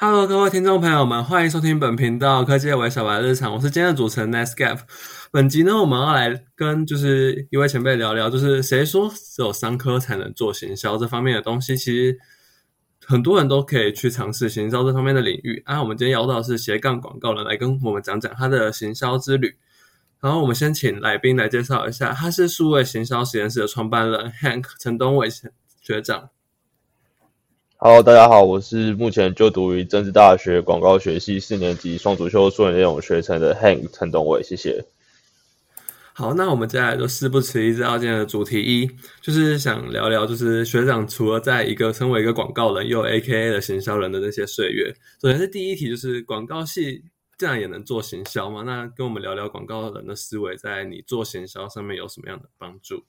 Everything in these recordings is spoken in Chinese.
Hello，各位听众朋友们，欢迎收听本频道科技为小白日常，我是今天的主持人 Netscape。本集呢，我们要来跟就是一位前辈聊聊，就是谁说只有商科才能做行销这方面的东西？其实很多人都可以去尝试行销这方面的领域。啊，我们今天邀到的是斜杠广告人来跟我们讲讲他的行销之旅。然后我们先请来宾来介绍一下，他是数位行销实验室的创办人 Hank 陈东伟学长。Hello，大家好，我是目前就读于政治大学广告学系四年级双主修数位内容学程的 Hank 陈东伟，谢谢。好，那我们接下来就事不迟疑，知道今天的主题一，就是想聊聊，就是学长除了在一个身为一个广告人，又 A.K.A 的行销人的那些岁月。首先是第一题，就是广告系。这样也能做行销吗？那跟我们聊聊广告人的思维，在你做行销上面有什么样的帮助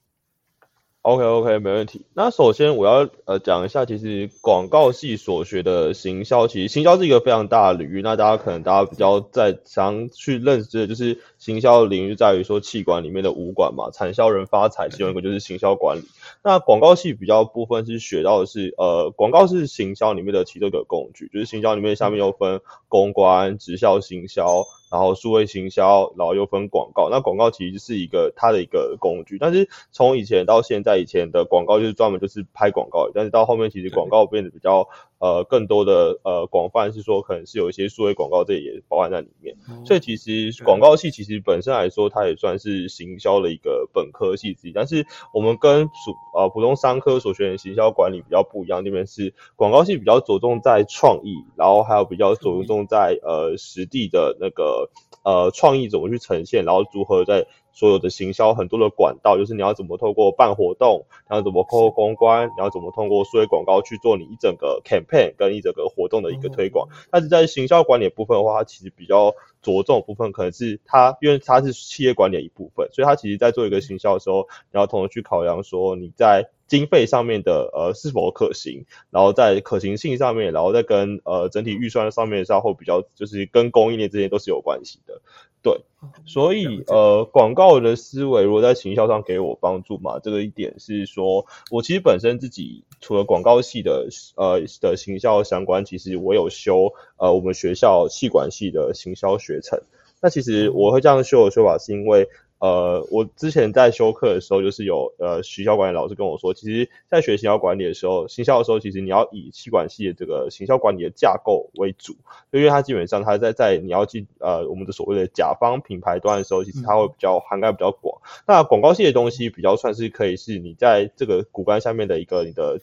？OK OK，没问题。那首先我要呃讲一下，其实广告系所学的行销，其实行销是一个非常大的领域。那大家可能大家比较在常去认知的就是行销领域在于说气管里面的五管嘛，产销人发财，其中一个就是行销管理。那广告系比较部分是学到的是呃，广告是行销里面的其中一个工具，就是行销里面下面又分公关、直销行销。然后数位行销，然后又分广告。那广告其实是一个它的一个工具，但是从以前到现在，以前的广告就是专门就是拍广告，但是到后面其实广告变得比较。呃，更多的呃广泛是说，可能是有一些数位广告，这也包含在里面。所以其实广告系其实本身来说，它也算是行销的一个本科系之一。但是我们跟普呃普通商科所学的行销管理比较不一样，那边是广告系比较着重在创意，然后还有比较着重在呃实地的那个呃创意怎么去呈现，然后如何在。所有的行销很多的管道，就是你要怎么透过办活动，然后怎么透过公关，然后怎么通过数位广告去做你一整个 campaign 跟一整个活动的一个推广。但是在行销管理部分的话，它其实比较着重部分可能是它，因为它是企业管理的一部分，所以它其实在做一个行销的时候，你要同时去考量说你在经费上面的呃是否可行，然后在可行性上面，然后再跟呃整体预算上面上会比较，就是跟供应链这些都是有关系的。对，所以呃，广告的思维如果在行销上给我帮助嘛，这个一点是说，我其实本身自己除了广告系的呃的行销相关，其实我有修呃我们学校气管系的行销学程。那其实我会这样修的说法，是因为。呃，我之前在修课的时候，就是有呃，学校管理老师跟我说，其实，在学行销管理的时候，行销的时候，其实你要以气管系的这个行销管理的架构为主，因为它基本上它在在你要进呃我们的所谓的甲方品牌端的时候，其实它会比较涵盖比较广。那广告系的东西比较算是可以是你在这个骨干下面的一个你的。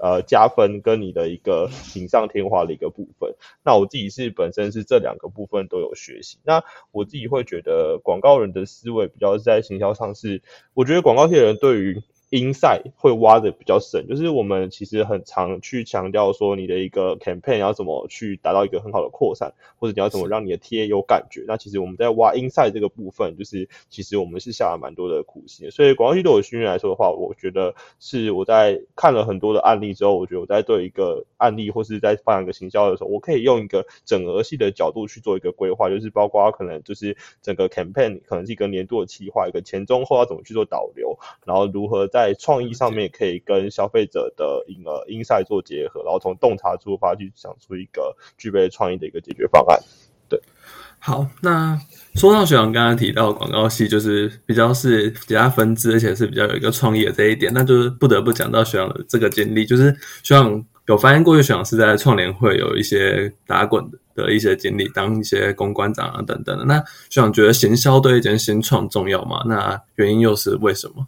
呃，加分跟你的一个 锦上添花的一个部分。那我自己是本身是这两个部分都有学习。那我自己会觉得广告人的思维比较在行销上是，我觉得广告界人对于。Inside 会挖的比较深，就是我们其实很常去强调说你的一个 campaign 要怎么去达到一个很好的扩散，或者你要怎么让你的 TA 有感觉。那其实我们在挖 inside 这个部分，就是其实我们是下了蛮多的苦心。所以广告系对我训练来说的话，我觉得是我在看了很多的案例之后，我觉得我在对一个案例或是在发展一个行销的时候，我可以用一个整合系的角度去做一个规划，就是包括可能就是整个 campaign 可能是一个年度的企划，一个前中后要怎么去做导流，然后如何在在创意上面可以跟消费者的一个 insight 做结合，然后从洞察出发去想出一个具备创意的一个解决方案。对，好，那说到学长刚刚提到广告系就是比较是其他分支，而且是比较有一个创意的这一点，那就是不得不讲到学长的这个经历，就是学长有发现过去学长是在创联会有一些打滚的的一些经历，当一些公关长啊等等的。那学长觉得行销对一间新创重要吗？那原因又是为什么？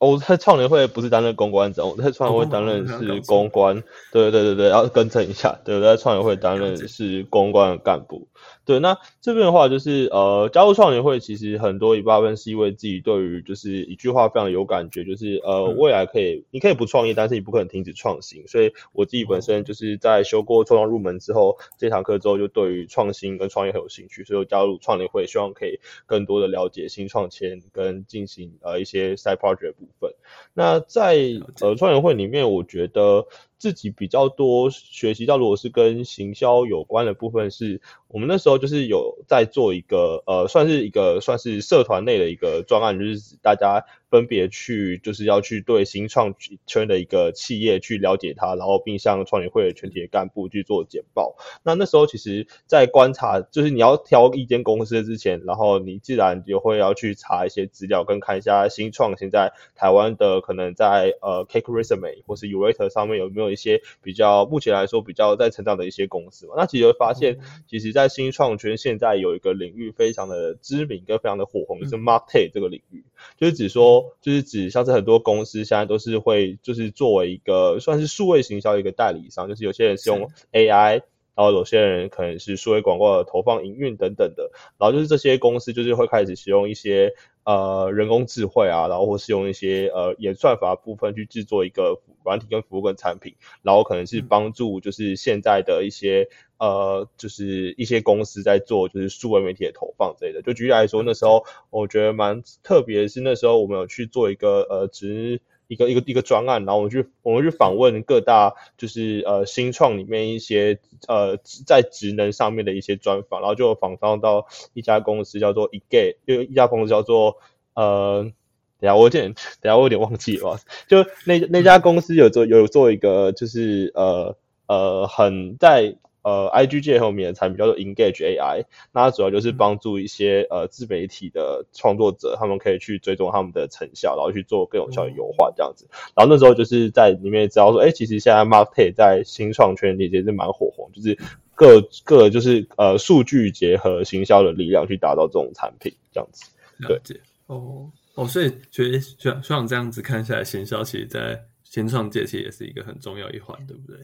我在创联会不是担任公关长，我在创联会担任是公关，对对对对，要更正一下，对，在创联会担任是公关干部。对，那这边的话就是，呃，加入创联会其实很多一部分是因为自己对于就是一句话非常有感觉，就是呃，未来可以，你可以不创业，但是你不可能停止创新。所以我自己本身就是在修过创创入门之后，这堂课之后就对于创新跟创业很有兴趣，所以我加入创联会，希望可以更多的了解新创签跟进行呃一些 side project 部分。那在呃创业会里面，我觉得。自己比较多学习到，如果是跟行销有关的部分，是我们那时候就是有在做一个呃，算是一个算是社团内的一个专案，就是大家分别去就是要去对新创圈的一个企业去了解它，然后并向创业会的全体的干部去做简报。那那时候其实，在观察，就是你要挑一间公司之前，然后你自然就会要去查一些资料，跟看一下新创现在台湾的可能在呃 Cake Resume 或是 Urate 上面有没有一些比较目前来说比较在成长的一些公司嘛。那其实会发现，其实，在新创圈现在有一个领域非常的知名跟非常的火红，就是 Market 这个领域，就是指说，就是指像是很多公司现在都是会就是作为一个算是数位行销一个代理商，就是有些人是用 AI。然后有些人可能是数位广告的投放营运等等的，然后就是这些公司就是会开始使用一些呃人工智慧啊，然后或是用一些呃演算法部分去制作一个软体跟服务跟产品，然后可能是帮助就是现在的一些呃就是一些公司在做就是数位媒体的投放之类的。就举例来说，那时候我觉得蛮特别的是那时候我们有去做一个呃职。一个一个一个专案，然后我们去我们去访问各大就是呃新创里面一些呃在职能上面的一些专访，然后就访访到一家公司叫做 eGay，就一家公司叫做呃，等下我有点等下我有点忘记了，就那那家公司有做有做一个就是呃呃很在。呃，I G 界后面的产品叫做 Engage AI，那它主要就是帮助一些呃自媒体的创作者，他们可以去追踪他们的成效，然后去做更有效的优化这样子。然后那时候就是在里面知道说，哎，其实现在 Market 在新创圈里其实蛮火红，就是各各就是呃数据结合行销的力量去打造这种产品这样子。了解哦哦，所以觉得像像这样子看下来，行销其实在新创界其实也是一个很重要一环，对不对？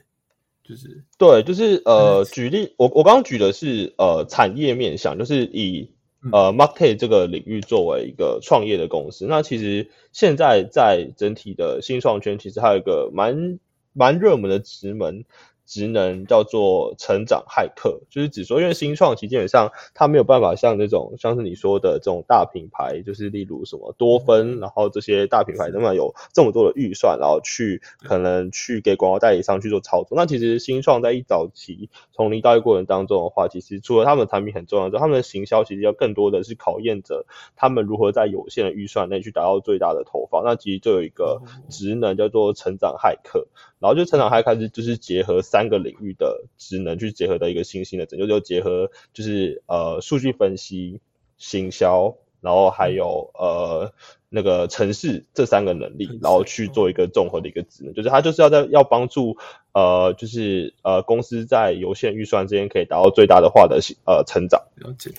就是对，就是呃，举例，我我刚刚举的是呃产业面向，就是以呃 market 这个领域作为一个创业的公司。那其实现在在整体的新创圈，其实还有一个蛮蛮热门的职门。职能叫做成长骇客，就是指说，因为新创其实基本上它没有办法像那种像是你说的这种大品牌，就是例如什么多芬，然后这些大品牌那么有这么多的预算，然后去可能去给广告代理商去做操作。那其实新创在一早期从零到一过程当中的话，其实除了他们的产品很重要之外，他们的行销其实要更多的是考验着他们如何在有限的预算内去达到最大的投放。那其实就有一个职能叫做成长骇客。然后就成长骇客是就是结合三个领域的职能去结合的一个新兴的拯救，就结合就是呃数据分析、行销，然后还有呃那个城市这三个能力，然后去做一个综合的一个职能，就是它就是要在要帮助呃就是呃公司在有限预算之间可以达到最大的化的呃成长。了解。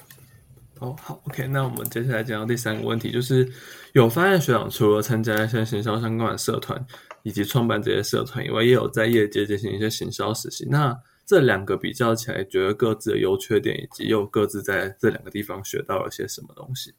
哦，好，OK，那我们接下来讲到第三个问题，就是有发现学长除了参加一些行销相关的社团。以及创办这些社团以外，也有在业界进行一些行销实习。那这两个比较起来，觉得各自的优缺点，以及又各自在这两个地方学到了些什么东西？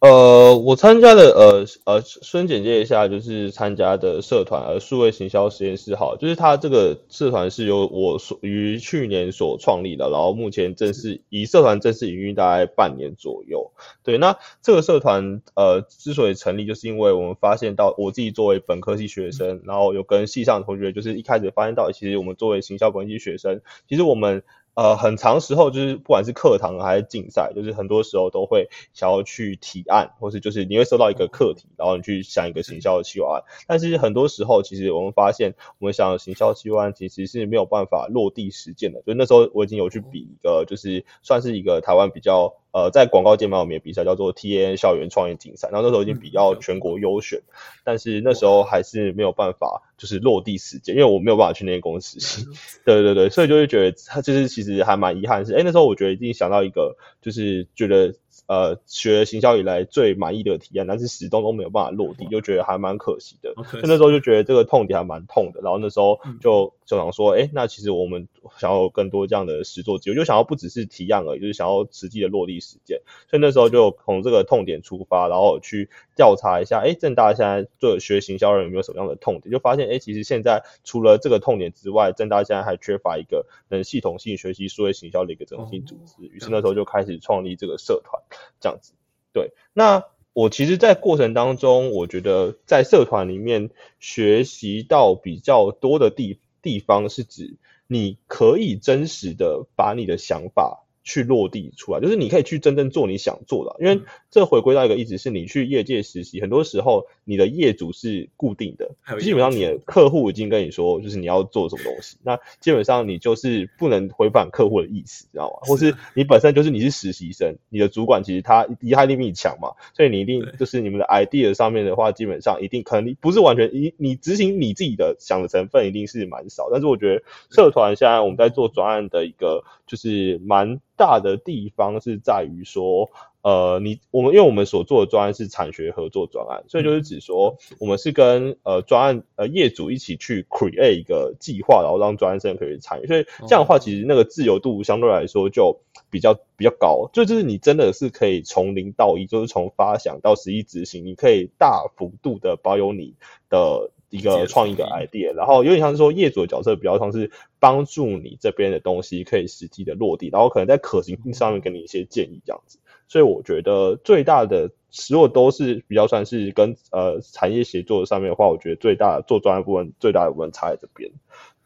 呃，我参加的呃呃，先简介一下，就是参加的社团，呃，数位行销实验室，好，就是它这个社团是由我所于去年所创立的，然后目前正式以社团正式营运大概半年左右。对，那这个社团呃之所以成立，就是因为我们发现到我自己作为本科系学生，然后有跟系上的同学，就是一开始发现到，其实我们作为行销本科系学生，其实我们。呃，很长时候就是不管是课堂还是竞赛，就是很多时候都会想要去提案，或是就是你会收到一个课题，然后你去想一个行销的计划案。但是很多时候，其实我们发现，我们想行销计划案其实是没有办法落地实践的。就那时候我已经有去比一个，就是算是一个台湾比较。呃，在广告界蛮有名的比赛叫做 T N 校园创业竞赛，然后那时候已经比较全国优选，但是那时候还是没有办法就是落地实践，因为我没有办法去那些公司。对对对，所以就会觉得他就是其实还蛮遗憾是，哎，那时候我觉得已经想到一个，就是觉得。呃，学行销以来最满意的体验，但是始终都没有办法落地，就觉得还蛮可惜的。那时候就觉得这个痛点还蛮痛的，然后那时候就就想说，哎，那其实我们想要更多这样的实作机会，就想要不只是提案而已，就是想要实际的落地实践。所以那时候就从这个痛点出发，然后去调查一下，哎，正大现在做学行销人有没有什么样的痛点？就发现，哎，其实现在除了这个痛点之外，正大现在还缺乏一个能系统性学习数位行销的一个整合性组织。于是那时候就开始创立这个社团。这样子，对。那我其实，在过程当中，我觉得在社团里面学习到比较多的地地方，是指你可以真实的把你的想法去落地出来，就是你可以去真正做你想做的。因为这回归到一个意思是你去业界实习，很多时候你的业主是固定的，基本上你的客户已经跟你说，就是你要做什么东西，那基本上你就是不能违反客户的意思，知道吗？或是你本身就是你是实习生，你的主管其实他厉害力比你强嘛，所以你一定就是你们的 idea 上面的话，基本上一定可能不是完全你你执行你自己的想的成分一定是蛮少，但是我觉得社团现在我们在做专案的一个就是蛮。大的地方是在于说，呃，你我们因为我们所做的专案是产学合作专案，所以就是指说，我们是跟呃专案呃业主一起去 create 一个计划，然后让专案生可以参与。所以这样的话，其实那个自由度相对来说就比较比较高，就就是你真的是可以从零到一，就是从发想到实际执行，你可以大幅度的保有你的。一个创意的 idea，然后有点像是说业主的角色比较像是帮助你这边的东西可以实际的落地，然后可能在可行性上面给你一些建议这样子。所以我觉得最大的如果都是比较算是跟呃产业协作上面的话，我觉得最大的做专业部分最大的部分差在这边。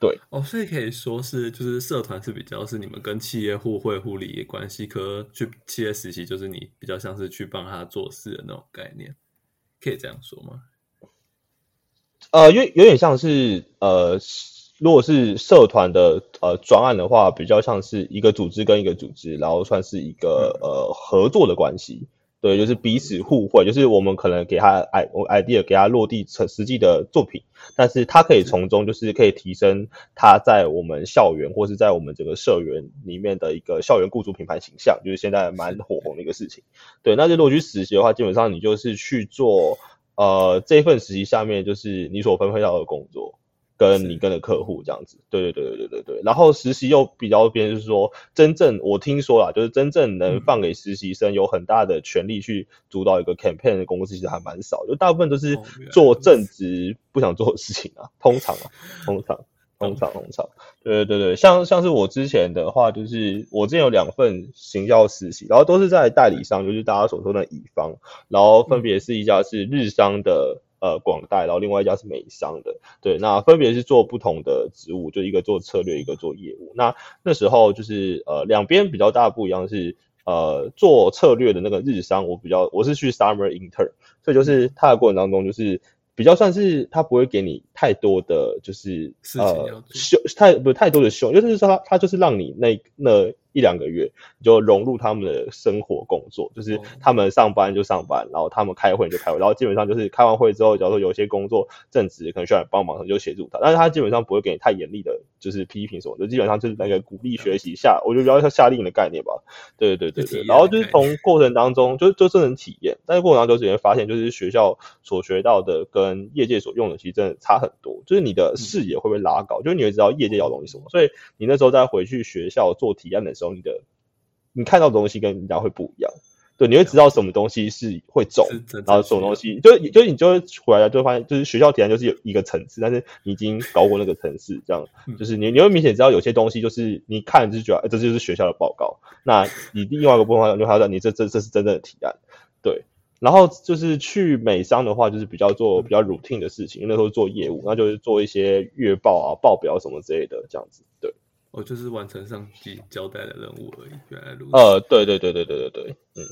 对，哦，所以可以说是就是社团是比较是你们跟企业互惠互利的关系，可去企业实习就是你比较像是去帮他做事的那种概念，可以这样说吗？呃，因为有点像是呃，如果是社团的呃专案的话，比较像是一个组织跟一个组织，然后算是一个呃合作的关系。对，就是彼此互惠，就是我们可能给他 i idea，给他落地成实际的作品，但是他可以从中就是可以提升他在我们校园或是在我们整个社员里面的一个校园雇主品牌形象，就是现在蛮火红的一个事情。对，那就如果去实习的话，基本上你就是去做。呃，这份实习下面就是你所分配到的工作，跟你跟的客户这样子，对对对对对对对。然后实习又比较边，就是说真正我听说啦，就是真正能放给实习生有很大的权利去主导一个 campaign 的公司，其实还蛮少，就大部分都是做正职不想做的事情啊，通常啊，通常。农场，农场，对对对对，像像是我之前的话，就是我之前有两份行销实习，然后都是在代理商，就是大家所说的乙方，然后分别是一家是日商的呃广代，然后另外一家是美商的，对，那分别是做不同的职务，就一个做策略，一个做业务。那那时候就是呃两边比较大不一样是呃做策略的那个日商，我比较我是去 summer intern，所以就是他的过程当中就是。比较算是他不会给你太多的就是呃修太不是太多的修，就是说他他就是让你那那。一两个月你就融入他们的生活工作，就是他们上班就上班，然后他们开会就开会，然后基本上就是开完会之后，假如说有些工作正职可能需要你帮忙，就协助他，但是他基本上不会给你太严厉的，就是批评什么，就基本上就是那个鼓励学习下，我觉得比较像夏令营的概念吧。对对对对，然后就是从过程当中就就真能体验，但是过程当中就直接发现，就是学校所学到的跟业界所用的其实真的差很多，就是你的视野会被拉高，就是你会知道业界要东西什么，所以你那时候再回去学校做体验的时候。你的你看到的东西跟人家会不一样，对，你会知道什么东西是会走，然后什么东西就就你就会回来就会发现，就是学校体验就是有一个层次，但是你已经搞过那个层次，这样就是你你会明显知道有些东西就是你看就觉得这就是学校的报告，那你另外一个部分就还要你这这这是真正的提案，对，然后就是去美商的话，就是比较做比较 routine 的事情，因为那时候做业务，那就是做一些月报啊、报表什么之类的这样子，对。我就是完成上级交代的任务而已。原来如此。呃，对对对对对对对，嗯。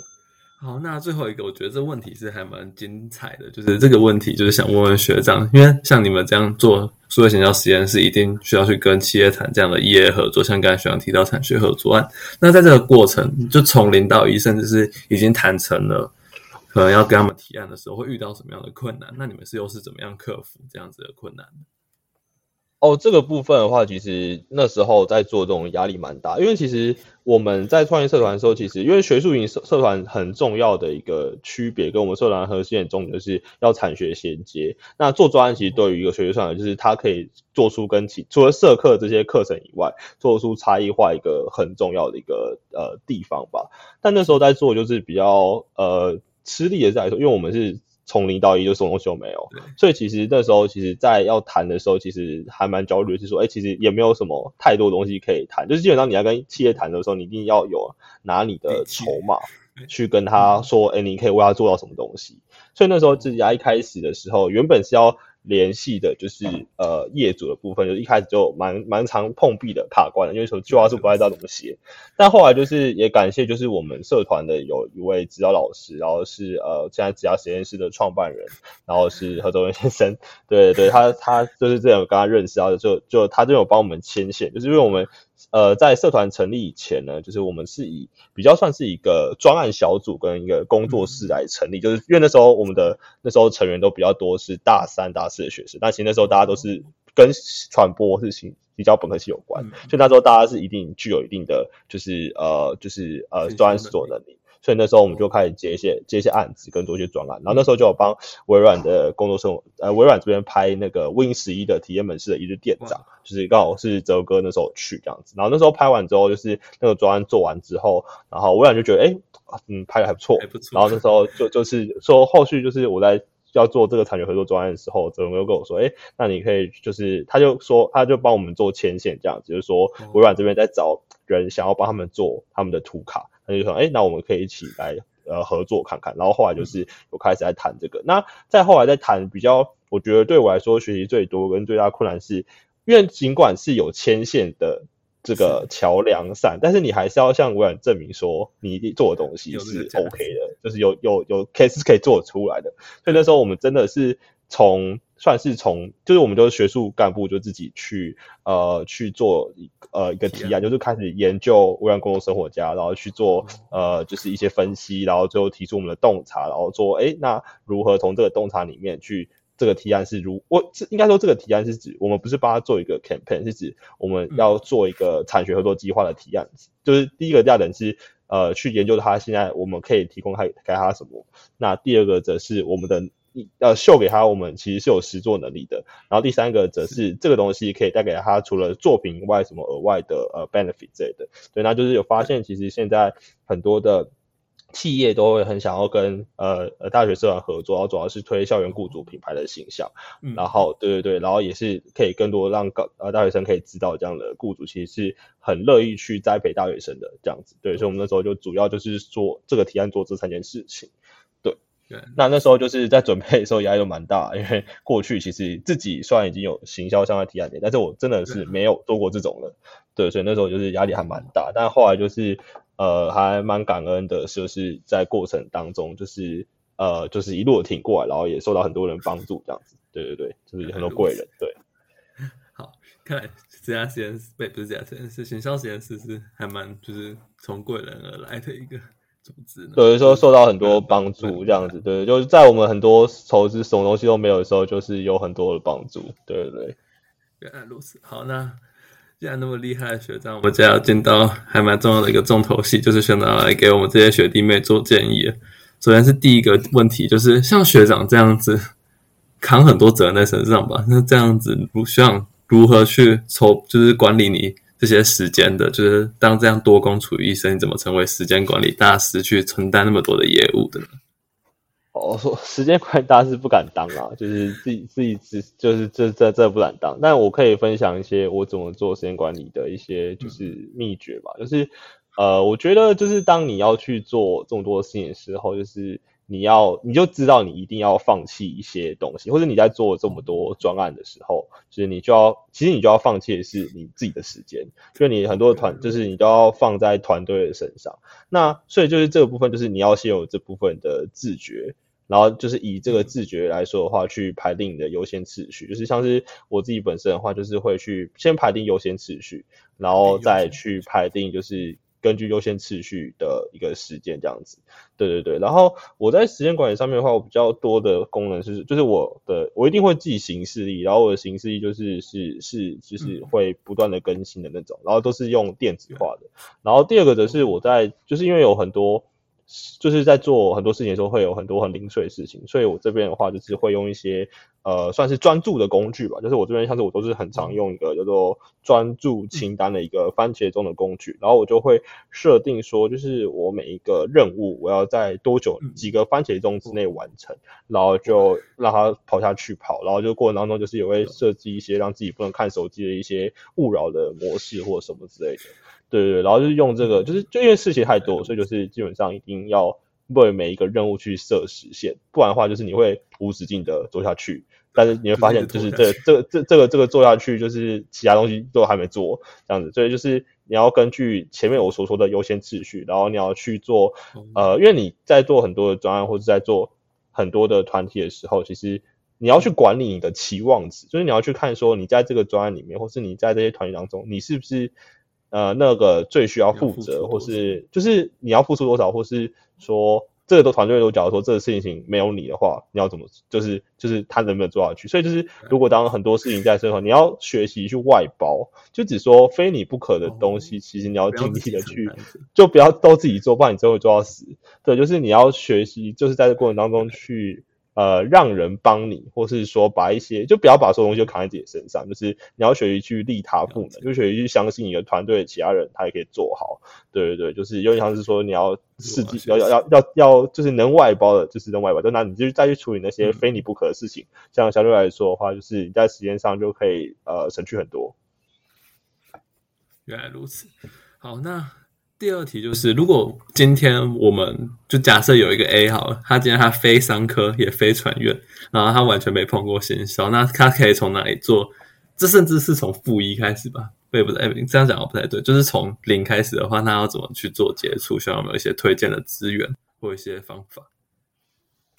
好，那最后一个，我觉得这问题是还蛮精彩的，就是这个问题，就是想问问学长，因为像你们这样做数位行销实验室，一定需要去跟企业谈这样的业合作，像刚才学长提到产学合作案。那在这个过程，就从零到一，甚至是已经谈成了，可能要跟他们提案的时候，会遇到什么样的困难？那你们是又是怎么样克服这样子的困难？哦，这个部分的话，其实那时候在做这种压力蛮大，因为其实我们在创业社团的时候，其实因为学术营社社团很重要的一个区别，跟我们社团核心的重点就是要产学衔接。那做专案其实对于一个学术社团，就是它可以做出跟其除了社课这些课程以外，做出差异化一个很重要的一个呃地方吧。但那时候在做就是比较呃吃力的在说，因为我们是。从零到一就什么东西都没有，所以其实那时候其实，在要谈的时候，其实还蛮焦虑，是说，哎，其实也没有什么太多东西可以谈，就是基本上你要跟企业谈的时候，你一定要有拿你的筹码去跟他说，哎，你可以为他做到什么东西。所以那时候自己一开始的时候，原本是要联系的，就是呃业主的部分，就一开始就蛮蛮常碰壁的卡关的，因为说计划书不太知道怎么写。但后来就是也感谢，就是我们社团的有一位指导老师，然后是呃现在指导实验室的创办人，然后是何周文先生，对对，他他就是这样跟他认识，然后就就他就有帮我们牵线，就是因为我们。呃，在社团成立以前呢，就是我们是以比较算是一个专案小组跟一个工作室来成立，就是因为那时候我们的那时候成员都比较多，是大三、大四的学生，但其实那时候大家都是跟传播是行比较本科系有关，所以那时候大家是一定具有一定的就是呃就是呃专案所能力。所以那时候我们就开始接一些接一些案子，跟做一些专案。然后那时候就有帮微软的工作生活，呃，微软这边拍那个 Win 十一的体验门市的一日店长，就是刚好是泽哥那时候去这样子。然后那时候拍完之后，就是那个专案做完之后，然后微软就觉得，哎，嗯，拍的还不错。然后那时候就就是说，后续就是我在要做这个产权合作专案的时候，泽哥又跟我说，哎，那你可以就是他就说他就帮我们做牵线这样子，就是说微软这边在找人想要帮他们做他们的图卡。他就说：“哎，那我们可以一起来呃合作看看。”然后后来就是有开始在谈这个。那再后来在谈比较，我觉得对我来说学习最多跟最大困难是，因为尽管是有牵线的这个桥梁伞，但是你还是要向微软证明说你做的东西是 OK 的，就是有有有 case 可以做出来的。所以那时候我们真的是从。算是从，就是我们都是学术干部，就自己去呃去做一呃一个提案，就是开始研究微软工作生活家，然后去做呃就是一些分析，然后最后提出我们的洞察，然后说，哎，那如何从这个洞察里面去这个提案是如我这应该说这个提案是指我们不是帮他做一个 campaign，是指我们要做一个产学合作计划的提案，就是第一个价点是呃去研究他现在我们可以提供他给他什么，那第二个则是我们的。呃，秀给他，我们其实是有实作能力的。然后第三个则是这个东西可以带给他除了作品以外，什么额外的呃 benefit 之类的。对，那就是有发现，其实现在很多的企业都会很想要跟呃呃大学社团合作，然后主要是推校园雇主品牌的形象。嗯然后对对对，然后也是可以更多让高呃大学生可以知道这样的雇主其实是很乐意去栽培大学生的这样子。对，所以我们那时候就主要就是做这个提案做这三件事情。那那时候就是在准备的时候压力都蛮大，因为过去其实自己虽然已经有行销相关提案点，但是我真的是没有做过这种的，对，所以那时候就是压力还蛮大。但后来就是呃还蛮感恩的，就是在过程当中就是呃就是一路挺过来，然后也受到很多人帮助，这样子，对对对，就是很多贵人，对。好，看来这家实验室不是这家实验室，行销实验室是还蛮就是从贵人而来的一个。组织有的时候受到很多帮助，这样子对，就是在我们很多投资什么东西都没有的时候，就是有很多的帮助，对对对。原来如此，好，那既然那么厉害的学长，我们就要进到还蛮重要的一个重头戏，就是学长来给我们这些学弟妹做建议。首先是第一个问题，就是像学长这样子扛很多责任在身上吧？那这样子，学长如何去筹，就是管理你？这些时间的，就是当这样多工处于一身，你怎么成为时间管理大师，去承担那么多的业务的呢？哦，说时间管理大师不敢当啊，就是自己自己只就是这这这不敢当。但我可以分享一些我怎么做时间管理的一些就是秘诀吧。就是呃，我觉得就是当你要去做这么多事情的时候，就是。你要你就知道你一定要放弃一些东西，或者你在做这么多专案的时候，就是你就要其实你就要放弃的是你自己的时间，就你很多的团就是你都要放在团队的身上。那所以就是这个部分就是你要先有这部分的自觉，然后就是以这个自觉来说的话，去排定你的优先次序。就是像是我自己本身的话，就是会去先排定优先次序，然后再去排定就是。根据优先次序的一个时间这样子，对对对。然后我在时间管理上面的话，我比较多的功能是，就是我的我一定会记行事历，然后我的行事历就是是是就是会不断的更新的那种，然后都是用电子化的。然后第二个则是我在就是因为有很多。就是在做很多事情的时候，会有很多很零碎的事情，所以我这边的话就是会用一些呃算是专注的工具吧，就是我这边像是我都是很常用一个叫做专注清单的一个番茄钟的工具，然后我就会设定说，就是我每一个任务我要在多久几个番茄钟之内完成，然后就让它跑下去跑，然后就过程当中就是也会设计一些让自己不能看手机的一些勿扰的模式或什么之类的。对对，然后就是用这个，就是就因为事情太多，所以就是基本上一定要为每一个任务去设时限，不然的话就是你会无止境的做下去，但是你会发现，就是这这这这个这个做下去，就是其他东西都还没做这样子，所以就是你要根据前面我所说的优先秩序，然后你要去做，呃，因为你在做很多的专案或者在做很多的团体的时候，其实你要去管理你的期望值，就是你要去看说你在这个专案里面，或是你在这些团体当中，你是不是呃那个最需要负责，或是就是你要付出多少，或是说。这个都团队都假如说这个事情没有你的话，你要怎么就是就是他能不能做下去？所以就是如果当很多事情在身后，你要学习去外包，就只说非你不可的东西，其实你要尽力的去，就不要都自己做，不然你最后做到死。对，就是你要学习，就是在这过程当中去。呃，让人帮你，或是说把一些，就不要把所有东西都扛在自己身上，就是你要学习去利他赋能，就学习去相信你的团队其他人，他也可以做好。对对对，就是有点像是说你要自己要要要要要，就是能外包的，就是能外包，就那你就再去处理那些非你不可的事情。像相对来说的话，就是你在时间上就可以呃省去很多。原来如此，好那。第二题就是，如果今天我们就假设有一个 A 好，他今天他非商科也非传院，然后他完全没碰过行销，那他可以从哪里做？这甚至是从负一开始吧？也不对？这样讲不太对，就是从零开始的话，那要怎么去做接触？需要没有一些推荐的资源或一些方法？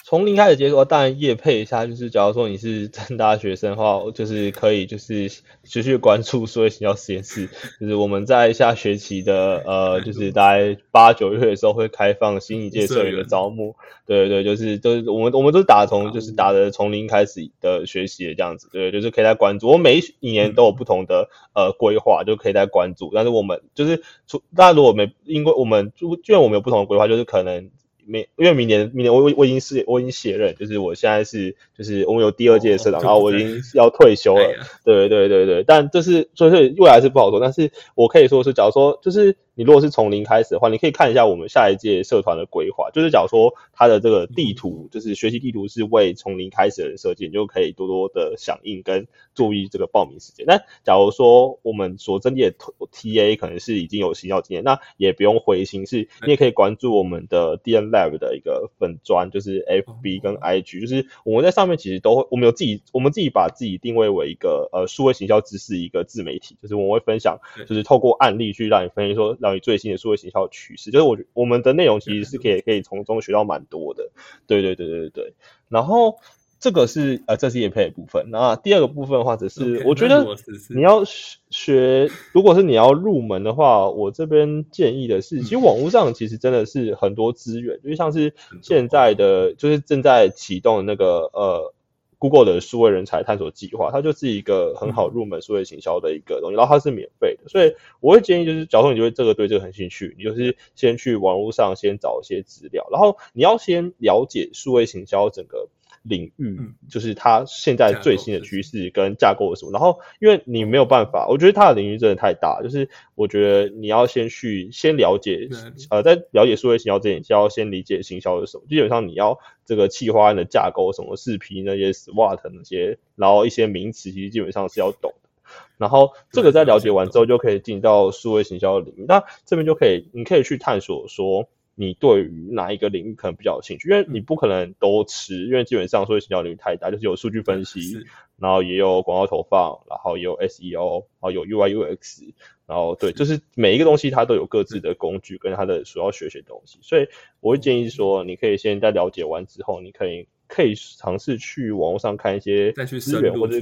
从零开始接触，当然业配一下，就是假如说你是正大学生的话，就是可以就是持续关注数位营销实验室，就是我们在下学期的呃，就是大概八九月的时候会开放新一届社员的招募，对对，就是都是我们我们都是打从就是打的从零开始的学习的这样子，对，就是可以在关注，我每一年都有不同的呃规划，就可以在关注，但是我们就是出大家如果没因为我们就因为我们有不同的规划，就是可能。明因为明年明年我我我已经是我已经卸任，就是我现在是就是我们有第二届的社长，然后我已经要退休了。对对对对，但这是所以未来是不好说，但是我可以说是，假如说就是。你如果是从零开始的话，你可以看一下我们下一届社团的规划。就是假如说它的这个地图，就是学习地图是为从零开始的人设计，你就可以多多的响应跟注意这个报名时间。那假如说我们所针对的 T A 可能是已经有行销经验，那也不用灰心，是你也可以关注我们的 D N Lab 的一个粉专，就是 F B 跟 I G，就是我们在上面其实都会，我们有自己，我们自己把自己定位为一个呃数位行销知识一个自媒体，就是我们会分享，就是透过案例去让你分析说。让你最新的数位行销趋势，就是我我们的内容其实是可以可以从中学到蛮多的，对对对对对。然后这个是呃这是业配的部分，那第二个部分的话，只是我觉得你要学，如果是你要入门的话，我这边建议的是，其实网络上其实真的是很多资源，就像是现在的就是正在启动的那个呃。Google 的数位人才探索计划，它就是一个很好入门数位行销的一个东西，然后它是免费的，所以我会建议就是，假如你觉得这个对这个很兴趣，你就是先去网络上先找一些资料，然后你要先了解数位行销整个。领域就是它现在最新的趋势跟架构什么，然后因为你没有办法，我觉得它的领域真的太大，就是我觉得你要先去先了解，呃，在了解数位行销之前，就要先理解行销是什么。基本上你要这个企划案的架构，什么视频那些 SWOT 那些，然后一些名词，其实基本上是要懂的。然后这个在了解完之后，就可以进到数位行销的领域。那这边就可以，你可以去探索说。你对于哪一个领域可能比较有兴趣？因为你不可能都吃，因为基本上说营销领域太大，就是有数据分析，然后也有广告投放，然后也有 SEO，然后有 UI UX，然后对，就是每一个东西它都有各自的工具跟它的所要学习东西，所以我会建议说，你可以先在了解完之后，你可以。可以尝试去网络上看一些资源，或者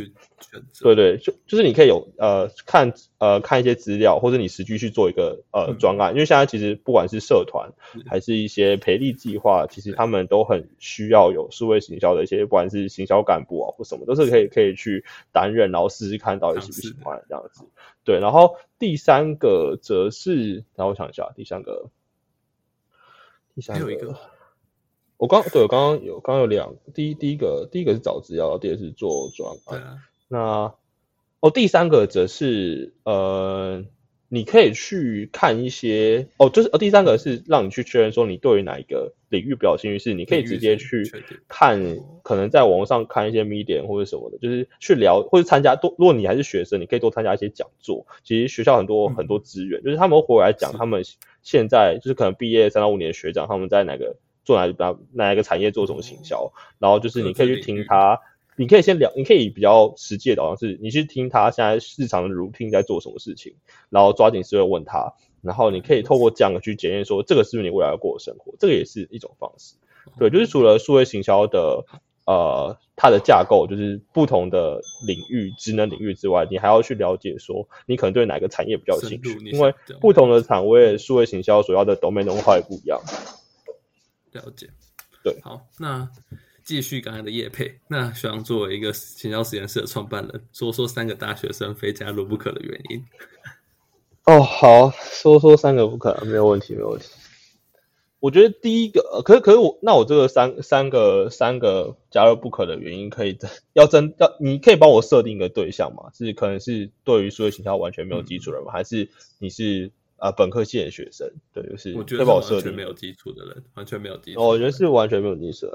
对对，就就是你可以有呃看呃看一些资料，或者你实际去做一个呃专案。因为现在其实不管是社团还是一些培力计划，其实他们都很需要有数位行销的一些，不管是行销干部啊或什么，都是可以可以去担任，然后试试看到底喜不喜欢这样子。对，然后第三个则是，然后我想一下，第三个，第三个。我刚对我刚刚有刚刚有两第一第一个第一个是找资料，第二是做专案。那哦，第三个则是呃，你可以去看一些哦，就是哦，第三个是让你去确认说你对于哪一个领域比较兴趣，是你可以直接去看，可能在网络上看一些 media 或者什么的，就是去聊或者参加多。如果你还是学生，你可以多参加一些讲座。其实学校很多很多资源，就是他们回来讲他们现在就是可能毕业三到五年的学长他们在哪个。做哪哪哪一个产业做什么行销，然后就是你可以去听他你可以先聊，你可以比较实际的导向是，你去听他现在日常的 routine 在做什么事情，然后抓紧机会问他，然后你可以透过这样去检验说这个是不是你未来要过的生活，这个也是一种方式。对，就是除了数位行销的呃它的架构，就是不同的领域、职能领域之外，你还要去了解说你可能对哪个产业比较有兴趣，因为不同的产位数位行销所要的 domain 文化也不一样。了解，对，好，那继续刚才的叶佩，那希望作为一个行销实验室的创办人，说说三个大学生非加入不可的原因。哦，好，说说三个不可，没有问题，没有问题。我觉得第一个，可是可是我那我这个三三个三个加入不可的原因，可以 要真要，你可以帮我设定一个对象吗？是可能是对于数学形象完全没有基础的人吗？还是你是啊本科系的学生？对，就是我觉得完全没有基础的人，完全没有基础。我觉得是完全没有基础。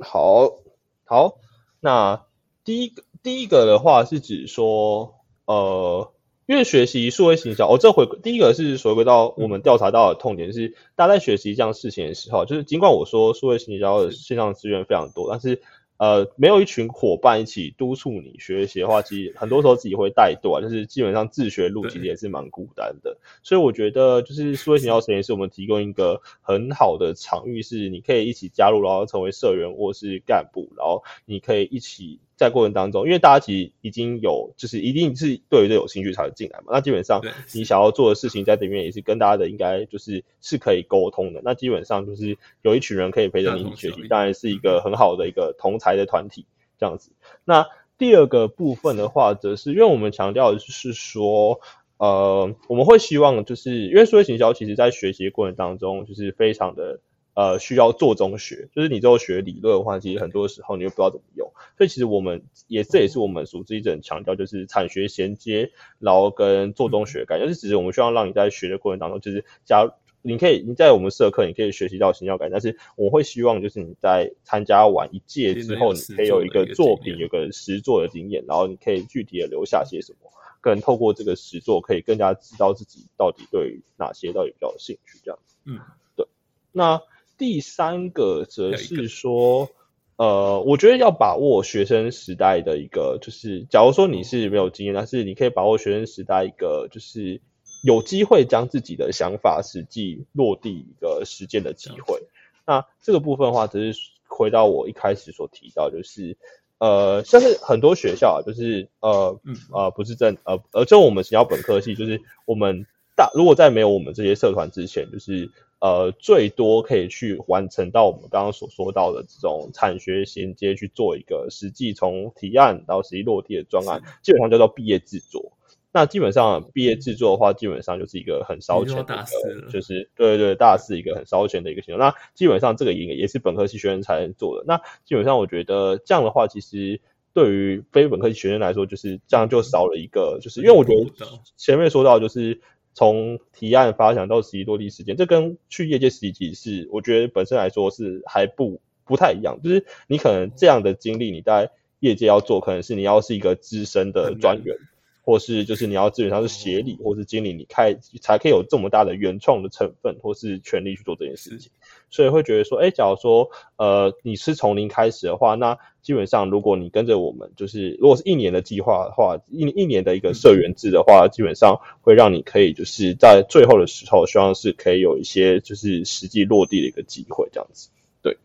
好，好，那第一个第一个的话是指说，呃。因为学习数位行销，哦，这回第一个是回归到我们调查到的痛点是，大家在学习这样事情的时候，就是尽管我说数位行销的线上资源非常多，但是呃，没有一群伙伴一起督促你学习的话，其实很多时候自己会带队，就是基本上自学路其实也是蛮孤单的。所以我觉得，就是数位行销实验室我们提供一个很好的场域，是你可以一起加入，然后成为社员或是干部，然后你可以一起。在过程当中，因为大家其实已经有，就是一定是对于这有兴趣才会进来嘛。那基本上你想要做的事情在里面也是跟大家的应该就是是可以沟通的。那基本上就是有一群人可以陪着你一起学习，当然是一个很好的一个同才的团体这样子。那第二个部分的话，则是因为我们强调的是说，呃，我们会希望就是因为数学行销其实在学习过程当中就是非常的。呃，需要做中学，就是你之后学理论的话，其实很多时候你又不知道怎么用，所以其实我们也这也是我们熟知一直很强调，就是产学衔接，然后跟做中学感，就是只是我们希望让你在学的过程当中，就是加你可以你在我们社课你可以学习到新教感，但是我会希望就是你在参加完一届之后，你可以有一个作品，有个实作的经验，然后你可以具体的留下些什么，更透过这个实作可以更加知道自己到底对于哪些到底比较有兴趣，这样子。嗯，对，那。第三个则是说，呃，我觉得要把握学生时代的一个，就是假如说你是没有经验，但是你可以把握学生时代一个，就是有机会将自己的想法实际落地一个实践的机会。那这个部分的话，只是回到我一开始所提到，就是呃，像是很多学校啊，就是呃，呃，不是正呃，呃，就我们学校本科系，就是我们大如果在没有我们这些社团之前，就是。呃，最多可以去完成到我们刚刚所说到的这种产学衔接，去做一个实际从提案到实际落地的专案，基本上叫做毕业制作。那基本上毕业制作的话，基本上就是一个很烧钱的，就是对对对，大四一个很烧钱的一个行动。那基本上这个也也是本科系学生才能做的。那基本上我觉得这样的话，其实对于非本科系学生来说，就是这样就少了一个，就是因为我觉得前面说到就是。从提案发想到实际落地时间，这跟去业界实习是，我觉得本身来说是还不不太一样。就是你可能这样的经历，你在业界要做，可能是你要是一个资深的专员。或是就是你要基本上是协理或是经理，你开才可以有这么大的原创的成分或是权利去做这件事情，所以会觉得说，哎，假如说呃你是从零开始的话，那基本上如果你跟着我们，就是如果是一年的计划的话，一一年的一个社员制的话，基本上会让你可以就是在最后的时候，希望是可以有一些就是实际落地的一个机会，这样子。对，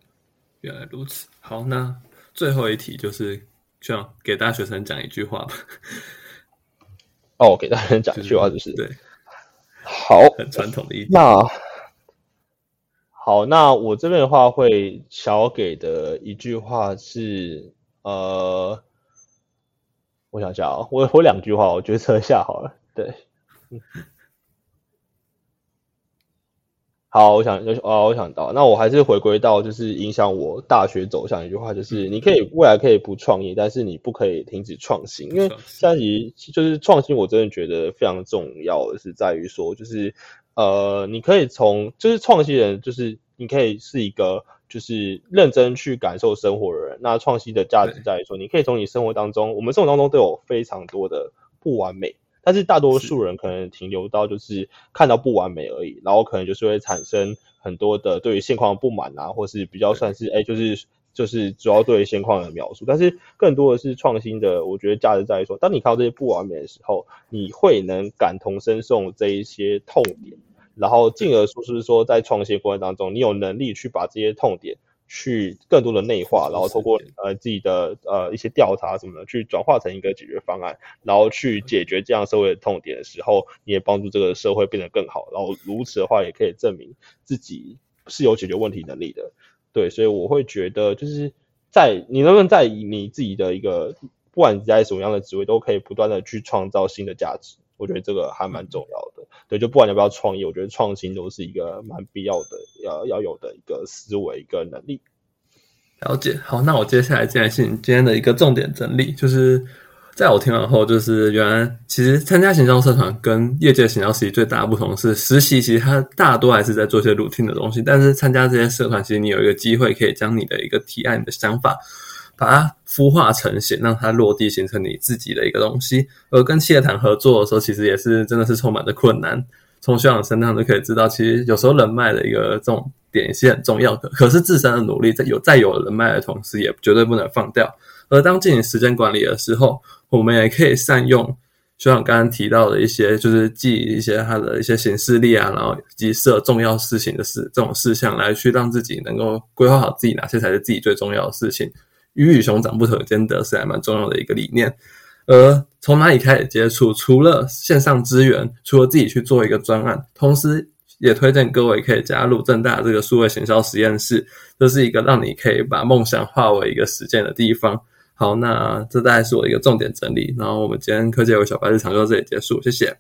原来如此。好，那最后一题就是这样给大学生讲一句话吧。哦，给大家讲一句话，就是对，好，很传统的一那好，那我这边的话会小给的一句话是，呃，我想想啊，我我两句话，我决策一下好了，对。好，我想就哦，我想到，那我还是回归到就是影响我大学走向一句话，就是你可以未来可以不创业，但是你不可以停止创新，因为现在其就是创新，我真的觉得非常重要的是在于说，就是呃，你可以从就是创新人，就是你可以是一个就是认真去感受生活的人。那创新的价值在于说，你可以从你生活当中，我们生活当中都有非常多的不完美。但是大多数人可能停留到就是看到不完美而已，然后可能就是会产生很多的对于现况不满啊，或是比较算是哎，就是就是主要对现况的描述，但是更多的是创新的，我觉得价值在于说，当你看到这些不完美的时候，你会能感同身受这一些痛点，然后进而说是说在创新过程当中，你有能力去把这些痛点。去更多的内化，然后通过呃自己的呃一些调查什么的，去转化成一个解决方案，然后去解决这样社会的痛点的时候，你也帮助这个社会变得更好。然后如此的话，也可以证明自己是有解决问题能力的。对，所以我会觉得，就是在你能不能在你自己的一个，不管你在什么样的职位，都可以不断的去创造新的价值。我觉得这个还蛮重要的。对，就不管要不要创业，我觉得创新都是一个蛮必要的，要要有的一个思维一个能力。了解，好，那我接下来进来是你今天的一个重点整理，就是在我听完后，就是原来其实参加行销社团跟业界行销实习最大的不同是，实习其实它大多还是在做些 routine 的东西，但是参加这些社团，其实你有一个机会可以将你的一个提案、你的想法。把它孵化成型，让它落地，形成你自己的一个东西。而跟企业谈合作的时候，其实也是真的是充满着困难。从学长身上就可以知道，其实有时候人脉的一个这种点是很重要的。可是自身的努力，在有在有人脉的同时，也绝对不能放掉。而当进行时间管理的时候，我们也可以善用学长刚刚提到的一些，就是记一些他的一些行事历啊，然后及设重要事情的事这种事项，来去让自己能够规划好自己哪些才是自己最重要的事情。鱼与熊掌不可兼得是还蛮重要的一个理念。而从哪里开始接触？除了线上资源，除了自己去做一个专案，同时也推荐各位可以加入正大这个数位行销实验室，这是一个让你可以把梦想化为一个实践的地方。好，那这大概是我一个重点整理。然后我们今天科技有小白日常就到这里结束，谢谢。